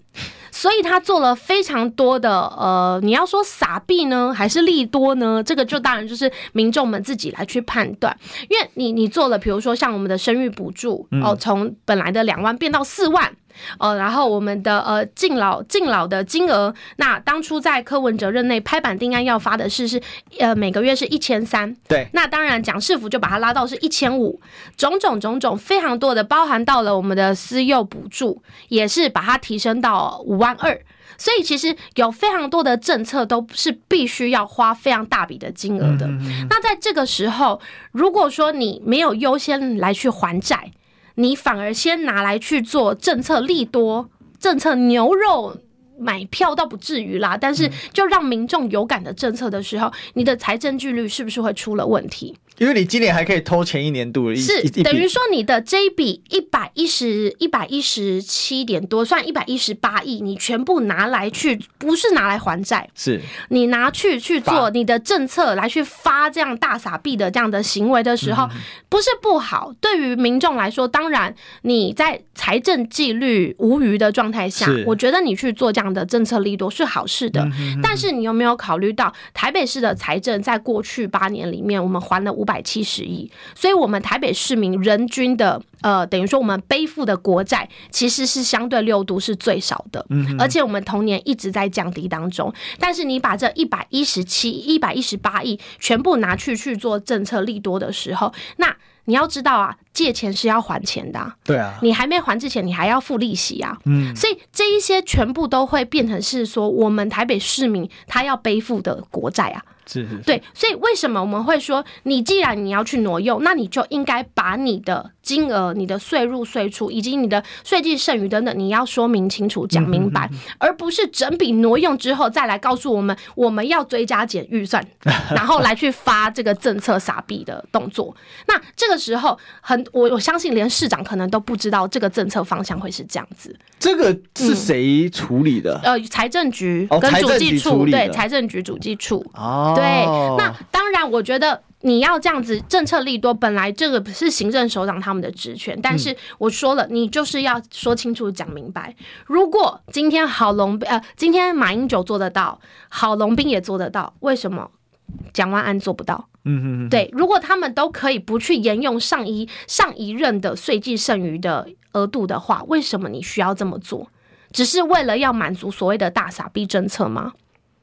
所以他做了非常多的呃，你要说撒币呢，还是利多呢？这个就当然就是民众们自己来去判断，因为你你做了，比如说像我们的生育补助哦，从、呃、本来的两万变到四万。呃，然后我们的呃敬老敬老的金额，那当初在柯文哲任内拍板定案要发的是是呃每个月是一千三，
对，
那当然蒋市府就把它拉到是一千五，种种种种非常多的，包含到了我们的私幼补助，也是把它提升到五万二，所以其实有非常多的政策都是必须要花非常大笔的金额的。嗯嗯嗯，那在这个时候，如果说你没有优先来去还债，你反而先拿来去做政策利多，政策牛肉买票倒不至于啦，但是就让民众有感的政策的时候，你的财政纪律是不是会出了问题？
因为你今年还可以偷前一年度的一，
是等于说你的这一笔一百一十一百一十七点多，算一百一十八亿，你全部拿来去，不是拿来还债，
是。
你拿去去做你的政策来去发这样大傻币的这样的行为的时候，不是不好。对于民众来说，当然你在财政纪律无余的状态下，我觉得你去做这样的政策力度是好事的。但是你有没有考虑到台北市的财政在过去八年里面，我们还了五百七十亿，所以，我们台北市民人均的呃，等于说我们背负的国债其实是相对六都是最少的，嗯，而且我们同年一直在降低当中。但是，你把这一百一十七、一百一十八亿全部拿去去做政策利多的时候，那你要知道啊，借钱是要还钱的，
对啊，
你还没还之前，你还要付利息啊，嗯，所以这一些全部都会变成是说，我们台北市民他要背负的国债啊。
是是是。
对，所以为什么我们会说，你既然你要去挪用，那你就应该把你的金额、你的税入税出以及你的税计剩余等等，你要说明清楚、讲明白，而不是整笔挪用之后再来告诉我们我们要追加减预算，然后来去发这个政策撒币的动作。那这个时候很，我我相信连市长可能都不知道这个政策方向会是这样子。
这个是谁处理的？
呃，财政局跟主计处，对，财政局主计处哦。对，那当然，我觉得你要这样子政策利多，本来这个不是行政首长他们的职权，但是我说了，你就是要说清楚、讲明白。如果今天郝龙呃，今天马英九做得到，郝龙斌也做得到，为什么蒋万安做不到？嗯嗯，对，如果他们都可以不去沿用上一上一任的税计剩余的额度的话，为什么你需要这么做？只是为了要满足所谓的大傻逼政策吗？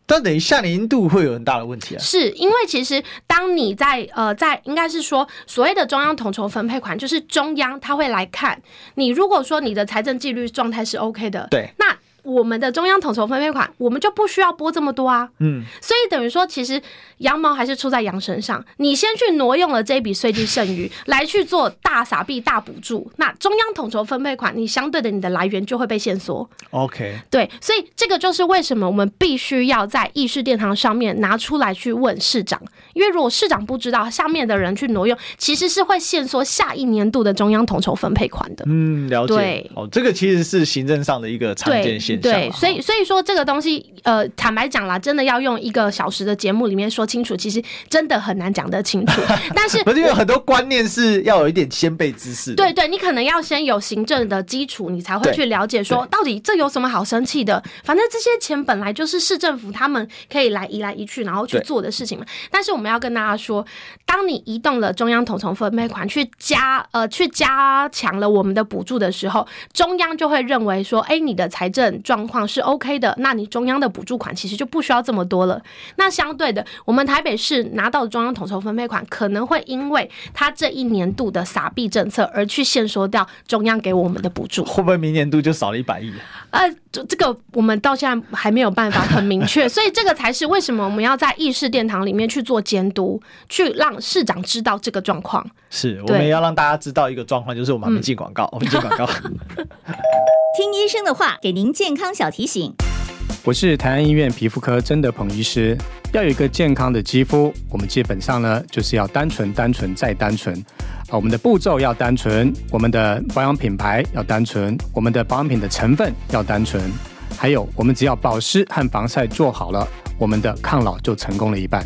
但等于下年度会有很大的问题啊。
是因为其实当你在呃在应该是说所谓的中央统筹分配款，就是中央他会来看你，如果说你的财政纪律状态是 OK 的，
对，
那。我们的中央统筹分配款，我们就不需要拨这么多啊。
嗯，
所以等于说，其实羊毛还是出在羊身上。你先去挪用了这笔税金剩余，来去做大撒币、大补助，那中央统筹分配款，你相对的你的来源就会被限缩。
OK，
对，所以这个就是为什么我们必须要在议事殿堂上面拿出来去问市长，因为如果市长不知道，下面的人去挪用，其实是会限缩下一年度的中央统筹分配款的。
嗯，了解。
对，
哦，这个其实是行政上的一个常见现。
对，所以所以说这个东西，呃，坦白讲啦，真的要用一个小时的节目里面说清楚，其实真的很难讲得清楚。但是，
不是有很多观念是要有一点先辈知识。
对对，你可能要先有行政的基础，你才会去了解说，到底这有什么好生气的？反正这些钱本来就是市政府他们可以来移来移去，然后去做的事情嘛。但是我们要跟大家说，当你移动了中央统筹分配款去加呃去加强了我们的补助的时候，中央就会认为说，哎，你的财政状况。是 OK 的，那你中央的补助款其实就不需要这么多了。那相对的，我们台北市拿到的中央统筹分配款，可能会因为它这一年度的撒币政策而去限缩掉中央给我们的补助。
会不会明年度就少了一百亿？
呃，这个我们到现在还没有办法很明确，所以这个才是为什么我们要在议事殿堂里面去做监督，去让市长知道这个状况。
是，我们也要让大家知道一个状况，就是我们还没进广告，嗯、我们进广告。
听医生的话，给您健康小提醒。
我是台安医院皮肤科曾德鹏医师。要有一个健康的肌肤，我们基本上呢就是要单纯、单纯再单纯。啊，我们的步骤要单纯，我们的保养品牌要单纯，我们的保养品的成分要单纯。还有，我们只要保湿和防晒做好了，我们的抗老就成功了一半。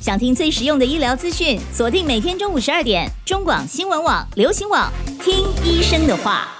想听最实用的医疗资讯，锁定每天中午十二点，中广新闻网、流行网，听医生的话。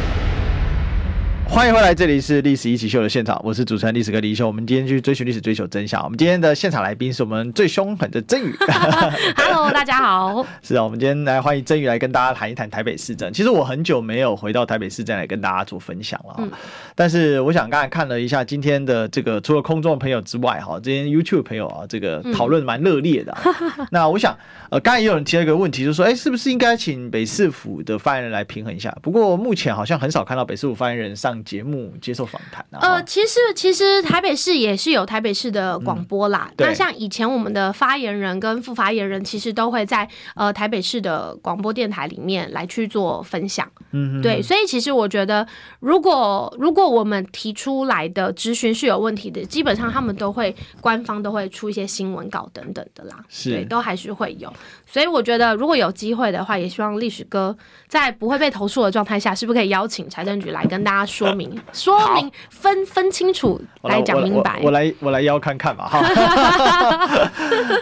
欢迎回来，这里是《历史一起秀》的现场，我是主持人历史哥李易修。我们今天去追寻历史，追求真相。我们今天的现场来宾是我们最凶狠的曾宇。
Hello，大家好。
是啊，我们今天来欢迎曾宇来跟大家谈一谈台北市政。其实我很久没有回到台北市政来跟大家做分享了。嗯。但是我想刚才看了一下今天的这个，除了空中的朋友之外，哈，今天 YouTube 朋友啊，这个讨论蛮热烈的。嗯、那我想，呃，刚才也有人提了一个问题，就是说，哎，是不是应该请北市府的发言人来平衡一下？不过目前好像很少看到北市府发言人上。节目接受访谈啊？
呃，其实其实台北市也是有台北市的广播啦。嗯、那像以前我们的发言人跟副发言人，其实都会在呃台北市的广播电台里面来去做分享。嗯哼，对，所以其实我觉得，如果如果我们提出来的咨询是有问题的，基本上他们都会官方都会出一些新闻稿等等的啦。是，对，都还是会有。所以我觉得，如果有机会的话，也希望历史哥在不会被投诉的状态下，是不是可以邀请财政局来跟大家说明？说明分分清楚来讲明白，
我来我来邀看看嘛哈。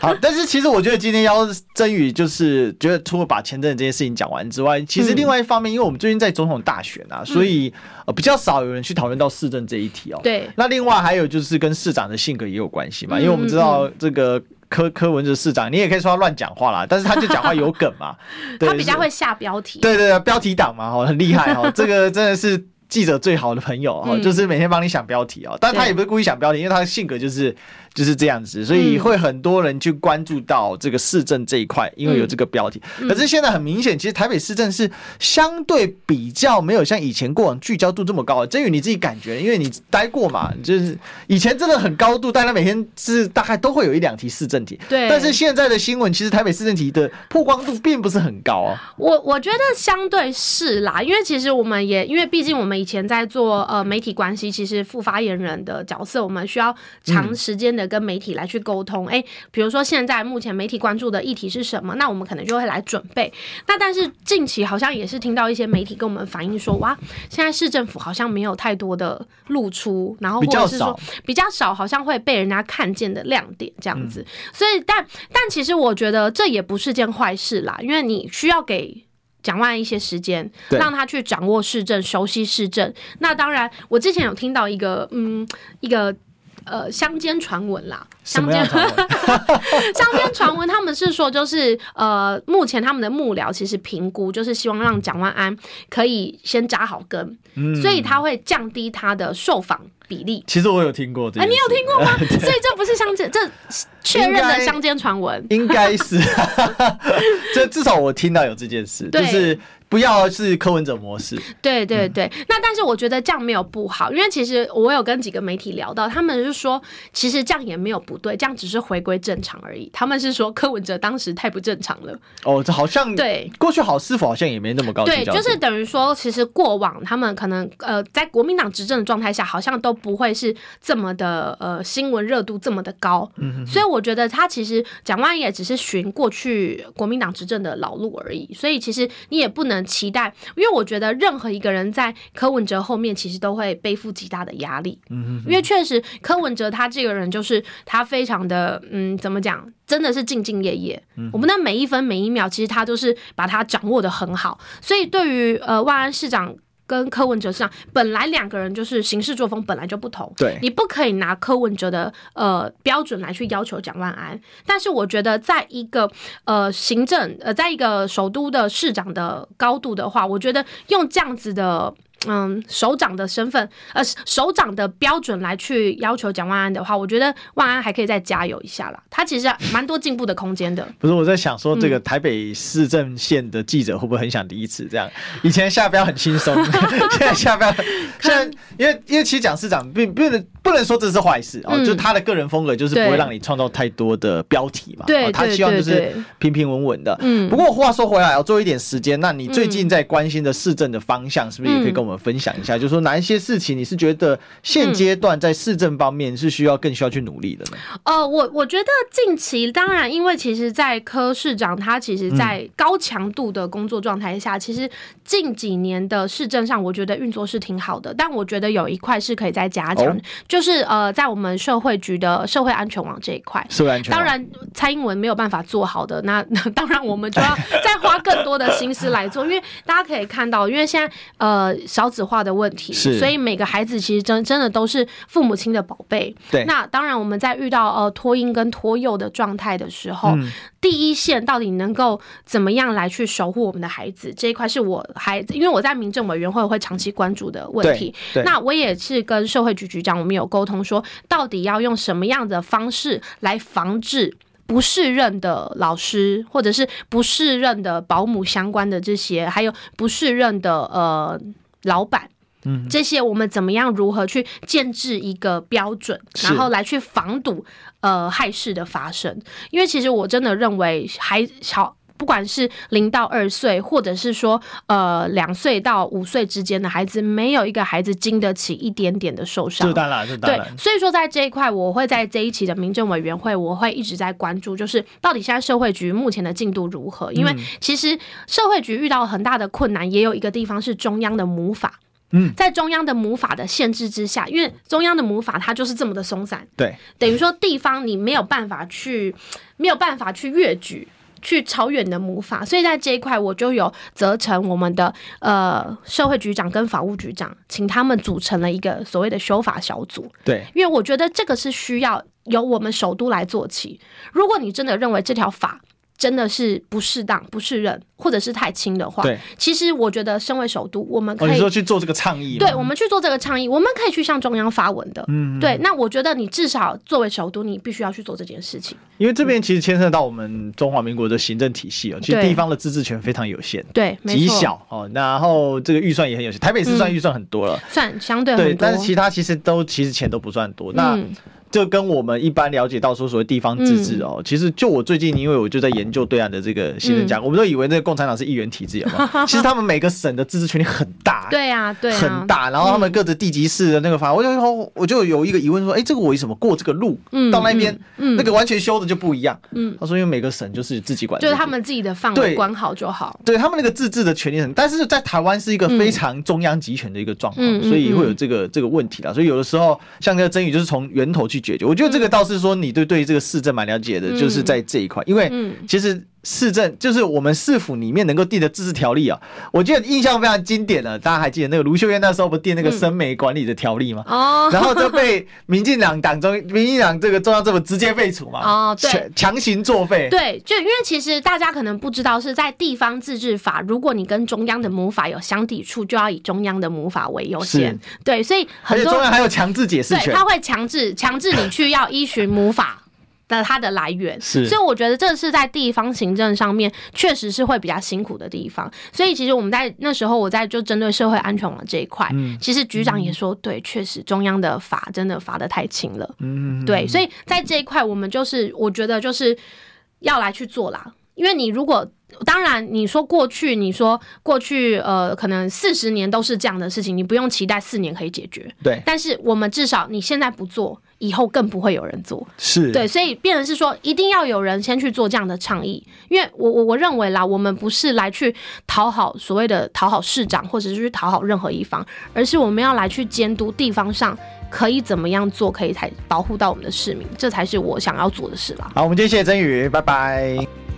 好，但是其实我觉得今天邀曾宇就是觉得，除了把前阵这件事情讲完之外，其实另外一方面，因为我们最近在总统大选啊，所以呃比较少有人去讨论到市政这一题哦。
对。
那另外还有就是跟市长的性格也有关系嘛，因为我们知道这个柯柯文哲市长，你也可以说他乱讲话啦，但是他就讲话有梗嘛。
他比较会下标题。
对对对，标题党嘛，哈，很厉害哈，这个真的是。记者最好的朋友啊，就是每天帮你想标题哦，但他也不是故意想标题，因为他的性格就是。就是这样子，所以会很多人去关注到这个市政这一块，因为有这个标题。可是现在很明显，其实台北市政是相对比较没有像以前过往聚焦度这么高的。曾宇你自己感觉，因为你待过嘛，就是以前真的很高度，大家每天是大概都会有一两题市政题。对。但是现在的新闻，其实台北市政题的曝光度并不是很高啊。
我我觉得相对是啦，因为其实我们也因为毕竟我们以前在做呃媒体关系，其实副发言人的角色，我们需要长时间的。跟媒体来去沟通，哎，比如说现在目前媒体关注的议题是什么？那我们可能就会来准备。那但是近期好像也是听到一些媒体跟我们反映说，哇，现在市政府好像没有太多的露出，然后或者是说比较少，好像会被人家看见的亮点这样子。所以，但但其实我觉得这也不是件坏事啦，因为你需要给蒋万一些时间，让他去掌握市政、熟悉市政。那当然，我之前有听到一个，嗯，一个。呃，乡间传闻啦，乡间传闻，乡间传闻，他们是说，就是呃，目前他们的幕僚其实评估，就是希望让蒋万安可以先扎好根，嗯、所以他会降低他的受访比例。
其实我有听过这，哎、
欸，你有听过吗？所以这不是乡间，这确认的乡间传闻，
应该是，这至少我听到有这件事，就是。不要是柯文哲模式，
对对对。嗯、那但是我觉得这样没有不好，因为其实我有跟几个媒体聊到，他们是说，其实这样也没有不对，这样只是回归正常而已。他们是说柯文哲当时太不正常了。
哦，这好像对过去好是否好像也没那么高。
对，就是等于说，其实过往他们可能呃，在国民党执政的状态下，好像都不会是这么的呃新闻热度这么的高。嗯哼哼。所以我觉得他其实蒋万也只是循过去国民党执政的老路而已。所以其实你也不能。期待，因为我觉得任何一个人在柯文哲后面，其实都会背负极大的压力。嗯，因为确实柯文哲他这个人就是他非常的嗯，怎么讲，真的是兢兢业业。我们的每一分每一秒，其实他都是把他掌握的很好。所以对于呃万安市长。跟柯文哲上，本来两个人就是行事作风本来就不同，
对，
你不可以拿柯文哲的呃标准来去要求蒋万安。但是我觉得，在一个呃行政呃，在一个首都的市长的高度的话，我觉得用这样子的。嗯，首长的身份，呃，首长的标准来去要求蒋万安的话，我觉得万安还可以再加油一下啦。他其实蛮多进步的空间的。
不是我在想说，这个台北市政线的记者会不会很想离职？这样，以前下标很轻松，现在下标，现在因为因为其实蒋市长并不能不能说这是坏事哦，就是他的个人风格就是不会让你创造太多的标题嘛。对，他希望就是平平稳稳的。嗯。不过话说回来，要做一点时间，那你最近在关心的市政的方向，是不是也可以跟我们？我们分享一下，就是说哪一些事情你是觉得现阶段在市政方面是需要更需要去努力的呢？
呃，我我觉得近期当然，因为其实，在柯市长他其实，在高强度的工作状态下，其实近几年的市政上，我觉得运作是挺好的。但我觉得有一块是可以再加强，就是呃，在我们社会局的社会安全网这一块，
社会安全网，
当然蔡英文没有办法做好的，那 那当然我们就要再花更多的心思来做，因为大家可以看到，因为现在呃。少子化的问题，所以每个孩子其实真真的都是父母亲的宝贝。
对，
那当然我们在遇到呃托婴跟托幼的状态的时候，嗯、第一线到底能够怎么样来去守护我们的孩子这一块，是我孩子，因为我在民政委员会会长期关注的问题。那我也是跟社会局局长我们有沟通说，到底要用什么样的方式来防治不适任的老师，或者是不适任的保姆相关的这些，还有不适任的呃。老板，嗯，这些我们怎么样如何去建制一个标准，然后来去防堵呃害事的发生？因为其实我真的认为还小，不管是零到二岁，或者是说呃两岁到五岁之间的孩子，没有一个孩子经得起一点点的受伤。
当然，当然。
对，所以说在这一块，我会在这一期的民政委员会，我会一直在关注，就是到底现在社会局目前的进度如何？因为其实社会局遇到很大的困难，也有一个地方是中央的母法。嗯，在中央的母法的限制之下，因为中央的母法它就是这么的松散，
对，
等于说地方你没有办法去，没有办法去越举。去超越你的母法，所以在这一块我就有责成我们的呃社会局长跟法务局长，请他们组成了一个所谓的修法小组。
对，
因为我觉得这个是需要由我们首都来做起。如果你真的认为这条法，真的是不适当、不适任，或者是太轻的话，
对，
其实我觉得身为首都，我们可以、哦、
说去做这个倡议，
对，我们去做这个倡议，我们可以去向中央发文的，嗯，对。那我觉得你至少作为首都，你必须要去做这件事情，
因为这边其实牵涉到我们中华民国的行政体系哦，其实地方的自治权非常有限，
对，
极小哦，然后这个预算也很有限，台北市算预算很多了，
嗯、算相对很多，
对，但是其他其实都其实钱都不算多，那。嗯就跟我们一般了解到说所谓地方自治哦，其实就我最近因为我就在研究对岸的这个行政架构，我们都以为那个共产党是议员体制，有没有？其实他们每个省的自治权力很大，
对啊，对，
很大。然后他们各自地级市的那个法，我就我就有一个疑问说，哎，这个我为什么过这个路到那边，那个完全修的就不一样？嗯，他说因为每个省就是自己管，
就是他们自己的范围管好就好。
对他们那个自治的权利很，但是在台湾是一个非常中央集权的一个状况，所以会有这个这个问题啦。所以有的时候像那个争议就是从源头去解决。我觉得这个。倒是说，你对对这个市政蛮了解的，就是在这一块，因为其实市政就是我们市府里面能够定的自治条例啊，我记得印象非常经典的，大家还记得那个卢秀燕那时候不定那个生煤管理的条例吗？哦、嗯，然后就被民进党党中民进党这个中央政府直接废除嘛？哦，对，强行作废。
对，就因为其实大家可能不知道，是在地方自治法，如果你跟中央的母法有相抵触，就要以中央的母法为优先。对，所以很多
中央还有强制解释
权，他会强制强制你去要依循母法。的它的来源，是，所以我觉得这是在地方行政上面确实是会比较辛苦的地方。所以其实我们在那时候，我在就针对社会安全网这一块，嗯，其实局长也说，对，确实中央的法真的罚的太轻了，嗯，对，所以在这一块，我们就是我觉得就是要来去做啦，因为你如果。当然，你说过去，你说过去，呃，可能四十年都是这样的事情，你不用期待四年可以解决。
对，
但是我们至少你现在不做，以后更不会有人做。
是
对，所以变成是说，一定要有人先去做这样的倡议，因为我我我认为啦，我们不是来去讨好所谓的讨好市长，或者是去讨好任何一方，而是我们要来去监督地方上可以怎么样做，可以才保护到我们的市民，这才是我想要做的事啦。
好，我们今天谢谢曾宇，拜拜。